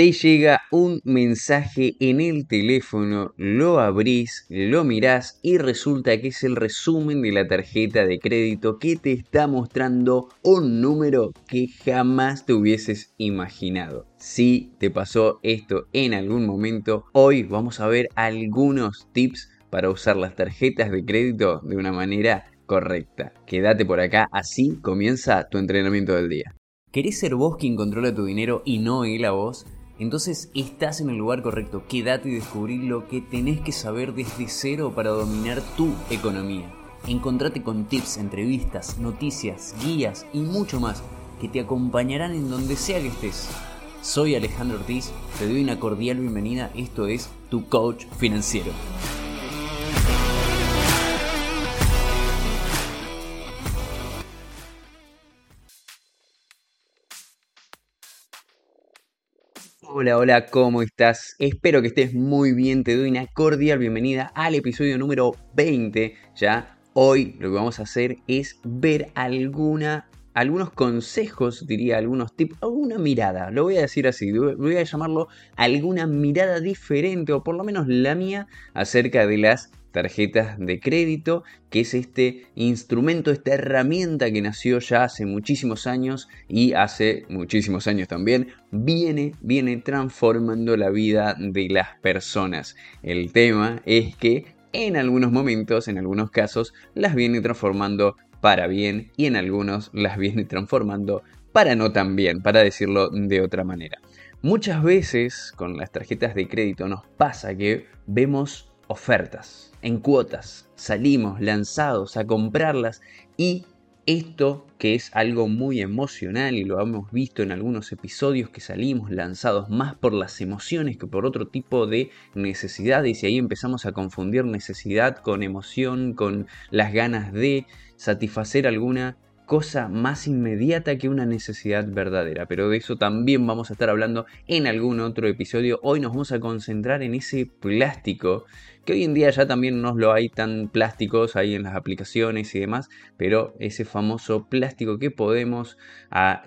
te llega un mensaje en el teléfono, lo abrís, lo mirás y resulta que es el resumen de la tarjeta de crédito que te está mostrando un número que jamás te hubieses imaginado. Si te pasó esto en algún momento, hoy vamos a ver algunos tips para usar las tarjetas de crédito de una manera correcta. Quédate por acá, así comienza tu entrenamiento del día. ¿Querés ser vos quien controla tu dinero y no él a vos? Entonces estás en el lugar correcto. Quédate y descubrí lo que tenés que saber desde cero para dominar tu economía. Encontrate con tips, entrevistas, noticias, guías y mucho más que te acompañarán en donde sea que estés. Soy Alejandro Ortiz, te doy una cordial bienvenida, esto es Tu Coach Financiero. Hola, hola, ¿cómo estás? Espero que estés muy bien, te doy una cordial bienvenida al episodio número 20. Ya hoy lo que vamos a hacer es ver alguna, algunos consejos, diría algunos tips, alguna mirada, lo voy a decir así, voy a llamarlo alguna mirada diferente o por lo menos la mía acerca de las tarjetas de crédito, que es este instrumento, esta herramienta que nació ya hace muchísimos años y hace muchísimos años también viene, viene transformando la vida de las personas. El tema es que en algunos momentos, en algunos casos, las viene transformando para bien y en algunos las viene transformando para no tan bien, para decirlo de otra manera. Muchas veces con las tarjetas de crédito nos pasa que vemos ofertas, en cuotas. Salimos lanzados a comprarlas y esto que es algo muy emocional y lo hemos visto en algunos episodios que salimos lanzados más por las emociones que por otro tipo de necesidades y ahí empezamos a confundir necesidad con emoción, con las ganas de satisfacer alguna cosa más inmediata que una necesidad verdadera. Pero de eso también vamos a estar hablando en algún otro episodio. Hoy nos vamos a concentrar en ese plástico, que hoy en día ya también no lo hay tan plásticos ahí en las aplicaciones y demás, pero ese famoso plástico que podemos,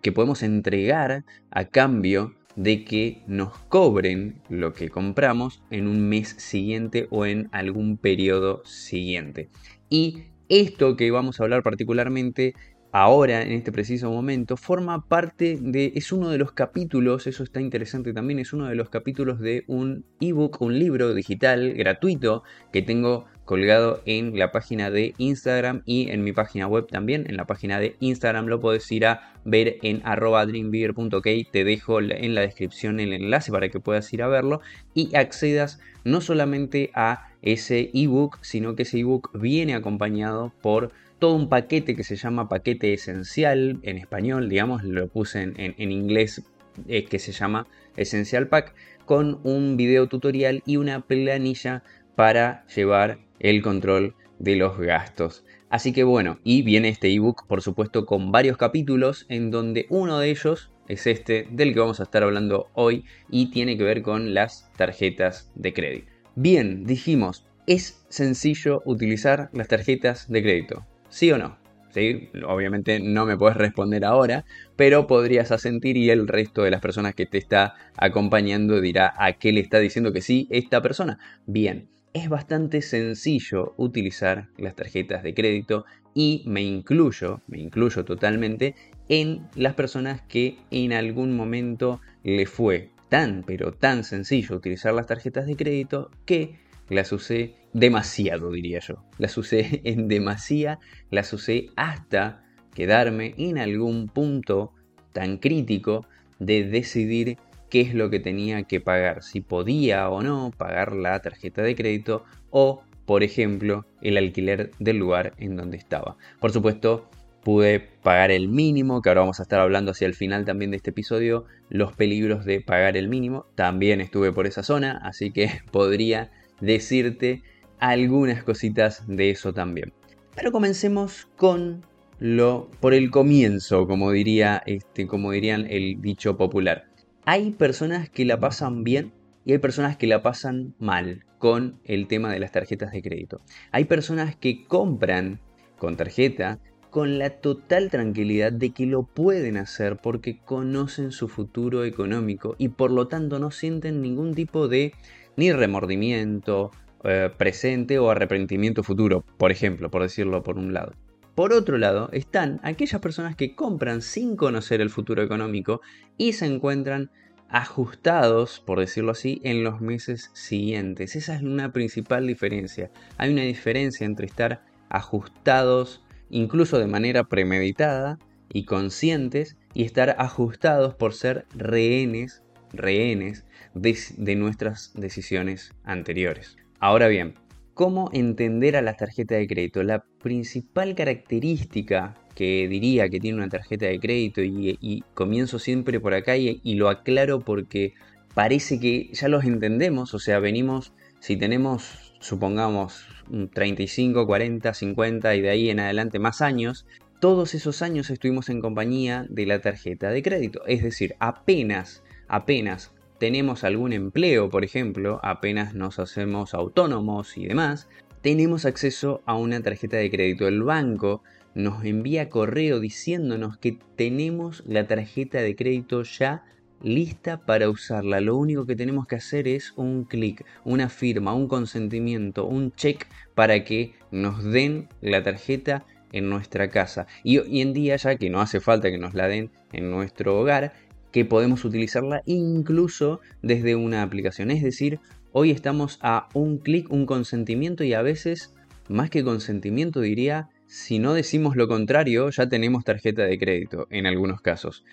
que podemos entregar a cambio de que nos cobren lo que compramos en un mes siguiente o en algún periodo siguiente. Y esto que vamos a hablar particularmente ahora, en este preciso momento, forma parte de, es uno de los capítulos, eso está interesante también, es uno de los capítulos de un ebook, un libro digital gratuito que tengo colgado en la página de Instagram y en mi página web también. En la página de Instagram lo puedes ir a ver en arroba. Te dejo en la descripción el enlace para que puedas ir a verlo y accedas no solamente a ese ebook, sino que ese ebook viene acompañado por todo un paquete que se llama paquete esencial en español, digamos, lo puse en, inglés eh, que se llama Essential Pack, con un video tutorial y una planilla para llevar el control de los gastos. Así que bueno, y viene este ebook por supuesto con varios capítulos en donde uno de ellos es este del que vamos a estar hablando hoy y tiene que ver con las tarjetas de crédito. Bien, dijimos, es sencillo utilizar las tarjetas de crédito. ¿Sí o no? ¿Sí? Obviamente no me puedes responder ahora, pero podrías asentir y el resto de las personas que te está acompañando dirá a qué le está diciendo que sí esta persona. Bien, es bastante sencillo utilizar las tarjetas de crédito y me incluyo, me incluyo totalmente en las personas que en algún momento le fue tan pero tan sencillo utilizar las tarjetas de crédito que las usé demasiado, diría yo. Las usé en demasía, las usé hasta quedarme en algún punto tan crítico de decidir qué es lo que tenía que pagar, si podía o no pagar la tarjeta de crédito o, por ejemplo, el alquiler del lugar en donde estaba. Por supuesto, pude pagar el mínimo, que ahora vamos a estar hablando hacia el final también de este episodio, los peligros de pagar el mínimo. También estuve por esa zona, así que podría decirte algunas cositas de eso también. Pero comencemos con lo por el comienzo, como diría este, como dirían el dicho popular. Hay personas que la pasan bien y hay personas que la pasan mal con el tema de las tarjetas de crédito. Hay personas que compran con tarjeta con la total tranquilidad de que lo pueden hacer porque conocen su futuro económico y por lo tanto no sienten ningún tipo de ni remordimiento eh, presente o arrepentimiento futuro, por ejemplo, por decirlo por un lado. Por otro lado, están aquellas personas que compran sin conocer el futuro económico y se encuentran ajustados, por decirlo así, en los meses siguientes. Esa es una principal diferencia. Hay una diferencia entre estar ajustados incluso de manera premeditada y conscientes y estar ajustados por ser rehenes, rehenes de, de nuestras decisiones anteriores. Ahora bien, ¿Cómo entender a la tarjeta de crédito? La principal característica que diría que tiene una tarjeta de crédito y, comienzo siempre por acá y, lo aclaro porque parece que ya los entendemos, o sea, venimos, si tenemos, supongamos, 35, 40, 50 y de ahí en adelante más años, todos esos años estuvimos en compañía de la tarjeta de crédito, es decir, apenas, apenas tenemos algún empleo, por ejemplo, apenas nos hacemos autónomos y demás, tenemos acceso a una tarjeta de crédito. El banco nos envía correo diciéndonos que tenemos la tarjeta de crédito ya lista para usarla. Lo único que tenemos que hacer es un clic, una firma, un consentimiento, un check para que nos den la tarjeta en nuestra casa. Y hoy en día ya que no hace falta que nos la den en nuestro hogar, que podemos utilizarla incluso desde una aplicación. Es decir, hoy estamos a un clic, un consentimiento y a veces, más que consentimiento, diría, si no decimos lo contrario, ya tenemos tarjeta de crédito en algunos casos.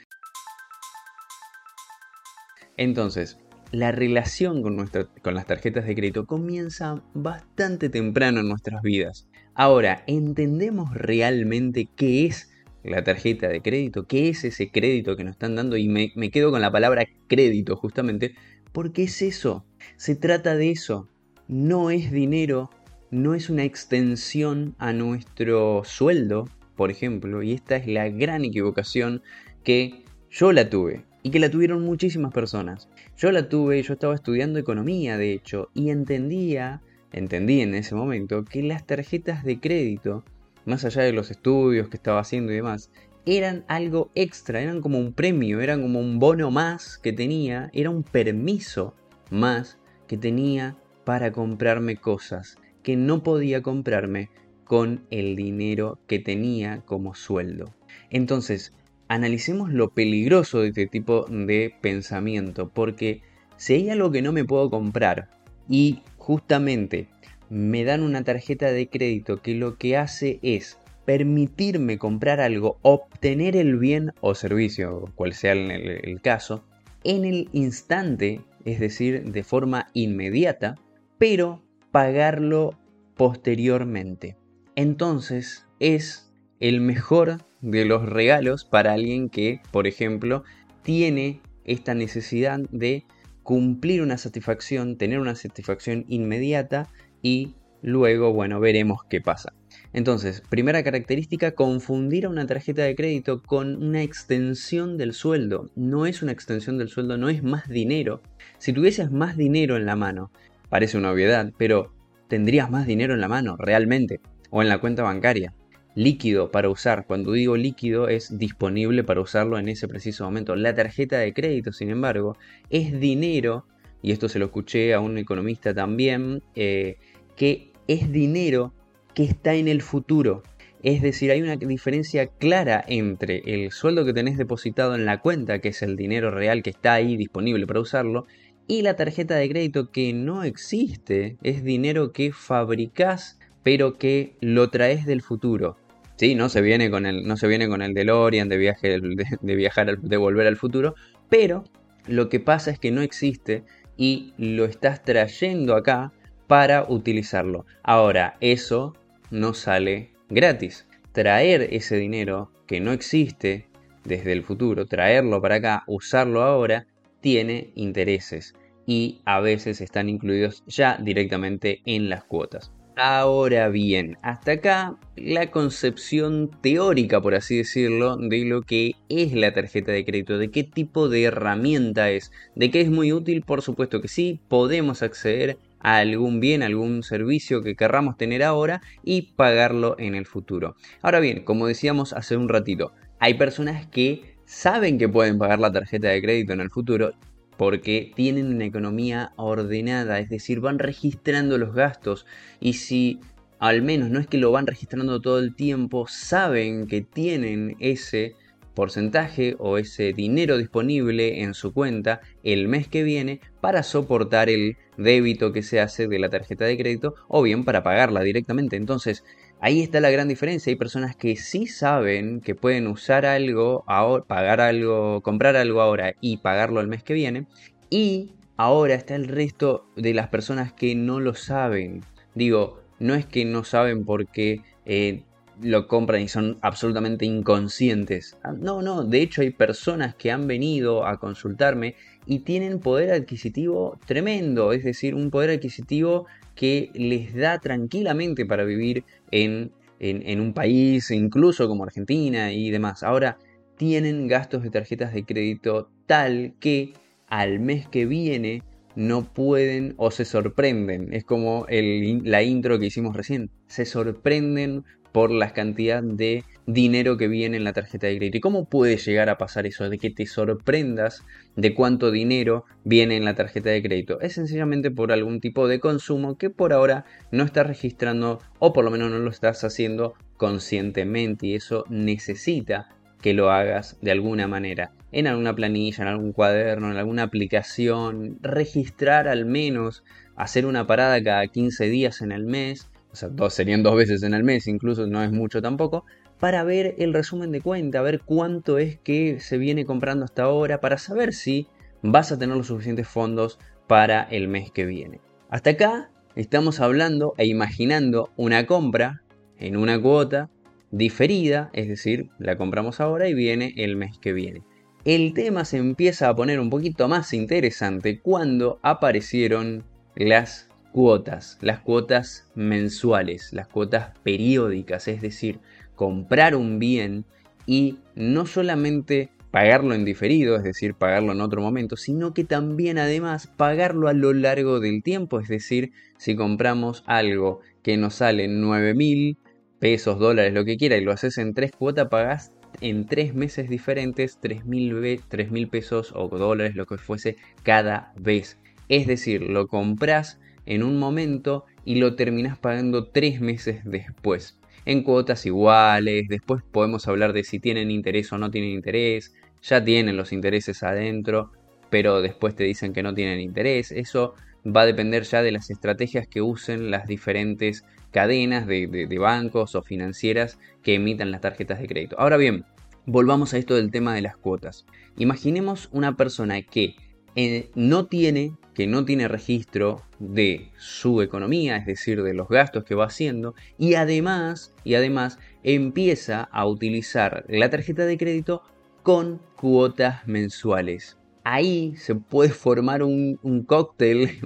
Entonces, la relación con, con las tarjetas de crédito comienza bastante temprano en nuestras vidas. Ahora, ¿entendemos realmente qué es la tarjeta de crédito, qué es ese crédito que nos están dando y me, quedo con la palabra crédito justamente, porque es eso, se trata de eso, no es dinero, no es una extensión a nuestro sueldo, por ejemplo, y esta es la gran equivocación que yo la tuve y que la tuvieron muchísimas personas. Yo la tuve, yo estaba estudiando economía, de hecho, y entendía, entendí en ese momento que las tarjetas de crédito más allá de los estudios que estaba haciendo y demás, eran algo extra, eran como un premio, eran como un bono más que tenía, era un permiso más que tenía para comprarme cosas que no podía comprarme con el dinero que tenía como sueldo. Entonces, analicemos lo peligroso de este tipo de pensamiento, porque si hay algo que no me puedo comprar y justamente me dan una tarjeta de crédito que lo que hace es permitirme comprar algo, obtener el bien o servicio, cual sea el, caso, en el instante, es decir, de forma inmediata, pero pagarlo posteriormente. Entonces es el mejor de los regalos para alguien que, por ejemplo, tiene esta necesidad de cumplir una satisfacción, tener una satisfacción inmediata y luego, bueno, veremos qué pasa. Entonces, primera característica, confundir a una tarjeta de crédito con una extensión del sueldo. No es una extensión del sueldo, no es más dinero. Si tuvieses más dinero en la mano, parece una obviedad, pero tendrías más dinero en la mano, realmente, o en la cuenta bancaria. Líquido para usar, cuando digo líquido es disponible para usarlo en ese preciso momento. La tarjeta de crédito, sin embargo, es dinero, y esto se lo escuché a un economista también, eh, que es dinero que está en el futuro. Es decir, hay una diferencia clara entre el sueldo que tenés depositado en la cuenta, que es el dinero real que está ahí disponible para usarlo, y la tarjeta de crédito que no existe, es dinero que fabricás pero que lo traes del futuro. Sí, no se viene con el, no se viene con el DeLorean de, viaje, de, viajar, de volver al futuro, pero lo que pasa es que no existe y lo estás trayendo acá para utilizarlo. Ahora, eso no sale gratis. Traer ese dinero que no existe desde el futuro, traerlo para acá, usarlo ahora, tiene intereses y a veces están incluidos ya directamente en las cuotas. Ahora bien, hasta acá la concepción teórica, por así decirlo, de lo que es la tarjeta de crédito, de qué tipo de herramienta es, de qué es muy útil, por supuesto que sí, podemos acceder a algún bien, algún servicio que querramos tener ahora y pagarlo en el futuro. Ahora bien, como decíamos hace un ratito, hay personas que saben que pueden pagar la tarjeta de crédito en el futuro porque tienen una economía ordenada, es decir, van registrando los gastos y si al menos no es que lo van registrando todo el tiempo, saben que tienen ese porcentaje o ese dinero disponible en su cuenta el mes que viene para soportar el débito que se hace de la tarjeta de crédito o bien para pagarla directamente. Entonces, ahí está la gran diferencia. Hay personas que sí saben que pueden usar algo, ahora, pagar algo, comprar algo ahora y pagarlo el mes que viene. Y ahora está el resto de las personas que no lo saben. Digo, no es que no saben por qué eh, lo compran y son absolutamente inconscientes. Ah, no, no, de hecho hay personas que han venido a consultarme y tienen poder adquisitivo tremendo, es decir, un poder adquisitivo que les da tranquilamente para vivir en, en un país, incluso como Argentina y demás. Ahora, tienen gastos de tarjetas de crédito tal que al mes que viene no pueden o se sorprenden. Es como la intro que hicimos recién. Se sorprenden por la cantidad de dinero que viene en la tarjeta de crédito. ¿Y cómo puede llegar a pasar eso? De que te sorprendas de cuánto dinero viene en la tarjeta de crédito. Es sencillamente por algún tipo de consumo que por ahora no estás registrando o por lo menos no lo estás haciendo conscientemente y eso necesita que lo hagas de alguna manera en alguna planilla, en algún cuaderno, en alguna aplicación, registrar al menos, hacer una parada cada 15 días en el mes, o sea, dos, serían dos veces en el mes, incluso no es mucho tampoco, para ver el resumen de cuenta, ver cuánto es que se viene comprando hasta ahora, para saber si vas a tener los suficientes fondos para el mes que viene. Hasta acá estamos hablando e imaginando una compra en una cuota diferida, es decir, la compramos ahora y viene el mes que viene el tema se empieza a poner un poquito más interesante cuando aparecieron las cuotas, las cuotas mensuales, las cuotas periódicas, es decir, comprar un bien y no solamente pagarlo en diferido, es decir, pagarlo en otro momento, sino que también además pagarlo a lo largo del tiempo, es decir, si compramos algo que nos sale 9 mil pesos, dólares, lo que quiera, y lo haces en tres cuotas, pagas en tres meses diferentes 3 mil pesos o dólares, lo que fuese, cada vez. Es decir, lo compras en un momento y lo terminas pagando tres meses después. En cuotas iguales, después podemos hablar de si tienen interés o no tienen interés, ya tienen los intereses adentro, pero después te dicen que no tienen interés. Eso va a depender ya de las estrategias que usen las diferentes cadenas de, bancos o financieras que emitan las tarjetas de crédito. Ahora bien, volvamos a esto del tema de las cuotas. Imaginemos una persona que eh, no tiene que no tiene registro de su economía, es decir, de los gastos que va haciendo, y además, y además empieza a utilizar la tarjeta de crédito con cuotas mensuales ahí se puede formar un, cóctel,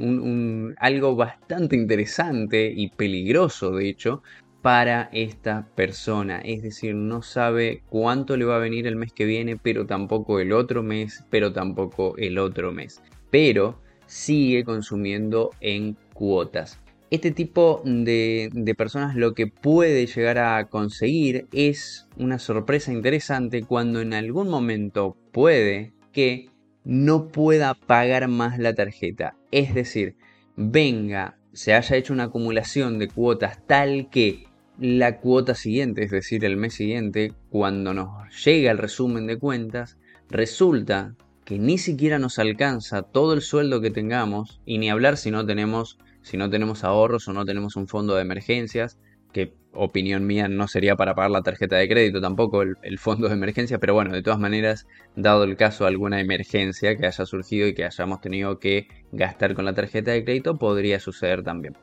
algo bastante interesante y peligroso, de hecho, para esta persona. Es decir, no sabe cuánto le va a venir el mes que viene, pero tampoco el otro mes, pero tampoco el otro mes. Pero sigue consumiendo en cuotas. Este tipo de, de, personas lo que puede llegar a conseguir es una sorpresa interesante cuando en algún momento puede que no pueda pagar más la tarjeta. Es decir, venga, se haya hecho una acumulación de cuotas tal que la cuota siguiente, es decir, el mes siguiente, cuando nos llega el resumen de cuentas, resulta que ni siquiera nos alcanza todo el sueldo que tengamos y ni hablar si no tenemos si no tenemos ahorros o no tenemos un fondo de emergencias que opinión mía no sería para pagar la tarjeta de crédito tampoco el, fondo de emergencia, pero bueno, de todas maneras, dado el caso alguna emergencia que haya surgido y que hayamos tenido que gastar con la tarjeta de crédito, podría suceder también.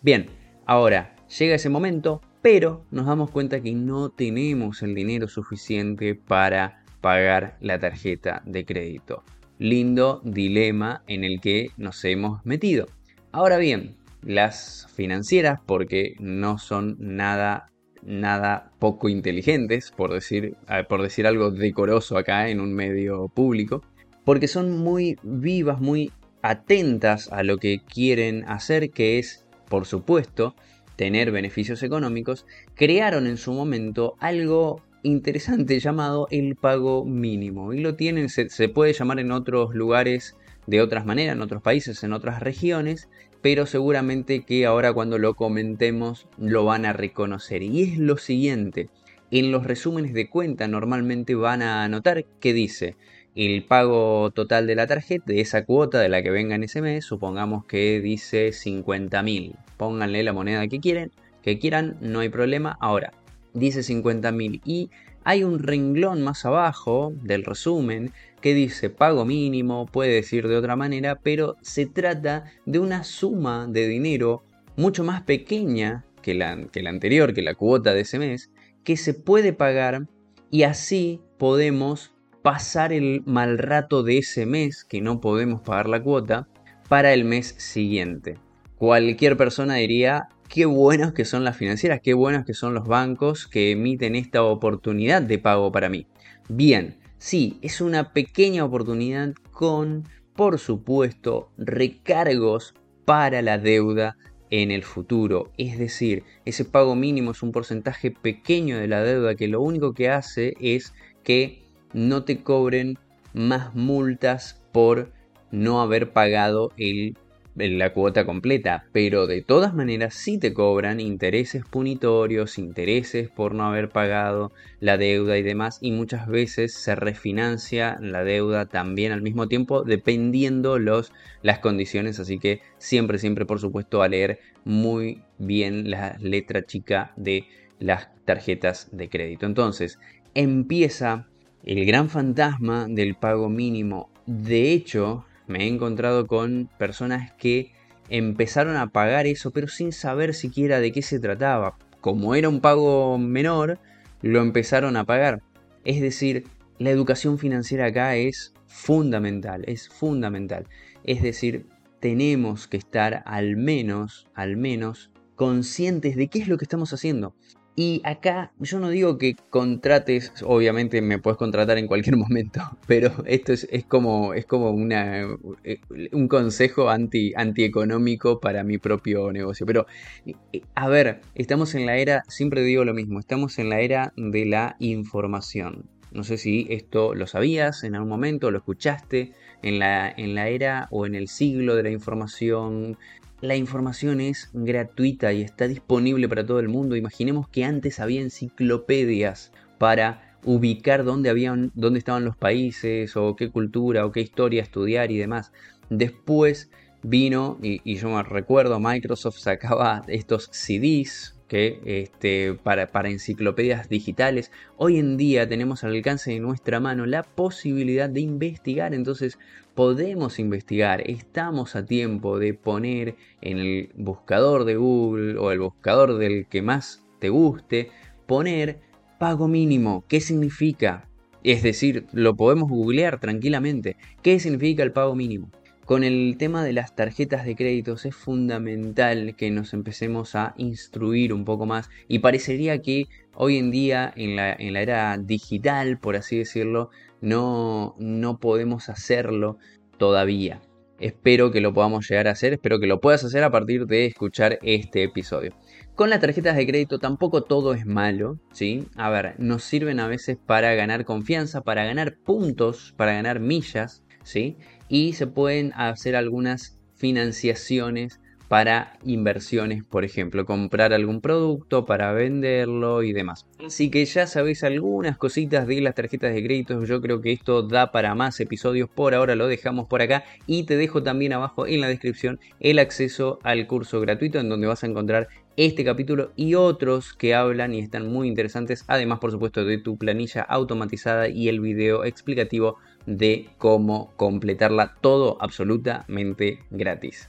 Bien, ahora llega ese momento, pero nos damos cuenta que no tenemos el dinero suficiente para pagar la tarjeta de crédito. Lindo dilema en el que nos hemos metido. Ahora bien, las financieras porque no son nada nada poco inteligentes, por decir, por decir algo decoroso acá en un medio público, porque son muy vivas, muy atentas a lo que quieren hacer, que es, por supuesto, tener beneficios económicos, crearon en su momento algo interesante llamado el pago mínimo. Y lo tienen, se, puede llamar en otros lugares de otras maneras, en otros países, en otras regiones, pero seguramente que ahora cuando lo comentemos lo van a reconocer. Y es lo siguiente, en los resúmenes de cuenta normalmente van a anotar que dice el pago total de la tarjeta, de esa cuota de la que venga en ese mes, supongamos que dice 50.000. Pónganle la moneda que quieren, que quieran, no hay problema. Ahora, dice 50.000 y hay un renglón más abajo del resumen que dice pago mínimo, puede decir de otra manera, pero se trata de una suma de dinero mucho más pequeña que la, que la anterior, que la cuota de ese mes, que se puede pagar y así podemos pasar el mal rato de ese mes que no podemos pagar la cuota para el mes siguiente. Cualquier persona diría, qué buenos que son las financieras, qué buenos que son los bancos que emiten esta oportunidad de pago para mí. Bien, sí, es una pequeña oportunidad con, por supuesto, recargos para la deuda en el futuro. Es decir, ese pago mínimo es un porcentaje pequeño de la deuda que lo único que hace es que no te cobren más multas por no haber pagado el la cuota completa, pero de todas maneras sí te cobran intereses punitorios, intereses por no haber pagado la deuda y demás, y muchas veces se refinancia la deuda también al mismo tiempo, dependiendo los, las condiciones, así que siempre, siempre, por supuesto, a leer muy bien la letra chica de las tarjetas de crédito. Entonces, empieza el gran fantasma del pago mínimo. De hecho, me he encontrado con personas que empezaron a pagar eso, pero sin saber siquiera de qué se trataba. Como era un pago menor, lo empezaron a pagar. Es decir, la educación financiera acá es fundamental, es fundamental. Es decir, tenemos que estar al menos, al menos, conscientes de qué es lo que estamos haciendo. Y acá yo no digo que contrates, obviamente me puedes contratar en cualquier momento, pero esto es, como, es como una, eh, un consejo anti, antieconómico para mi propio negocio. Pero, eh, a ver, estamos en la era, siempre digo lo mismo, estamos en la era de la información. No sé si esto lo sabías en algún momento, lo escuchaste, en la, en la era o en el siglo de la información la información es gratuita y está disponible para todo el mundo. Imaginemos que antes había enciclopedias para ubicar dónde, habían, dónde estaban los países o qué cultura o qué historia estudiar y demás. Después vino, y, yo me recuerdo, Microsoft sacaba estos CDs que este, para, para, enciclopedias digitales. Hoy en día tenemos al alcance de nuestra mano la posibilidad de investigar, entonces podemos investigar, estamos a tiempo de poner en el buscador de Google o el buscador del que más te guste, poner pago mínimo. ¿Qué significa? Es decir, lo podemos googlear tranquilamente. ¿Qué significa el pago mínimo? Con el tema de las tarjetas de créditos es fundamental que nos empecemos a instruir un poco más y parecería que hoy en día en la, en la era digital, por así decirlo, no, no podemos hacerlo todavía. Espero que lo podamos llegar a hacer, espero que lo puedas hacer a partir de escuchar este episodio. Con las tarjetas de crédito tampoco todo es malo, ¿sí? A ver, nos sirven a veces para ganar confianza, para ganar puntos, para ganar millas, ¿sí? Y se pueden hacer algunas financiaciones para inversiones, por ejemplo, comprar algún producto para venderlo y demás. Así que ya sabéis algunas cositas de las tarjetas de crédito, yo creo que esto da para más episodios, por ahora lo dejamos por acá y te dejo también abajo en la descripción el acceso al curso gratuito en donde vas a encontrar este capítulo y otros que hablan y están muy interesantes, además por supuesto de tu planilla automatizada y el video explicativo de cómo completarla todo absolutamente gratis.